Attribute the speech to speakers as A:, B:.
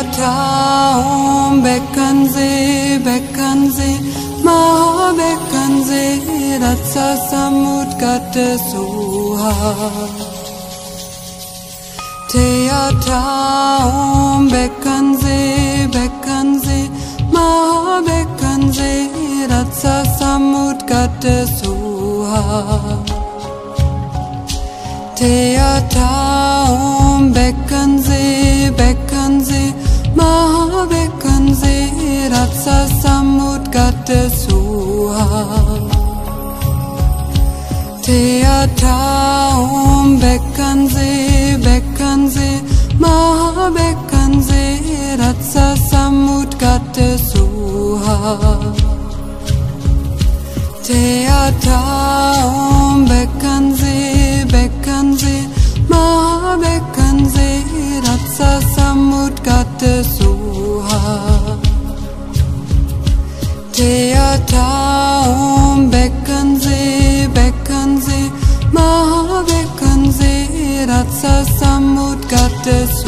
A: Theater um Beckensee, Beckensee, Maha Beckensee, Ratsa Samut Gatte Suha. Theater um Beckensee, Beckensee, Maha Beckensee, Ratsa Samut Gatte Suha. Theater Ratsa Samut Gatte Suha. Theater um Beckensee, Beckensee, Mahabeckensee, Ratsa Samut Gatte Suha. Theater um Beckensee, Beckensee, Mahabeckensee, Ratsa Samut Gatte Suha.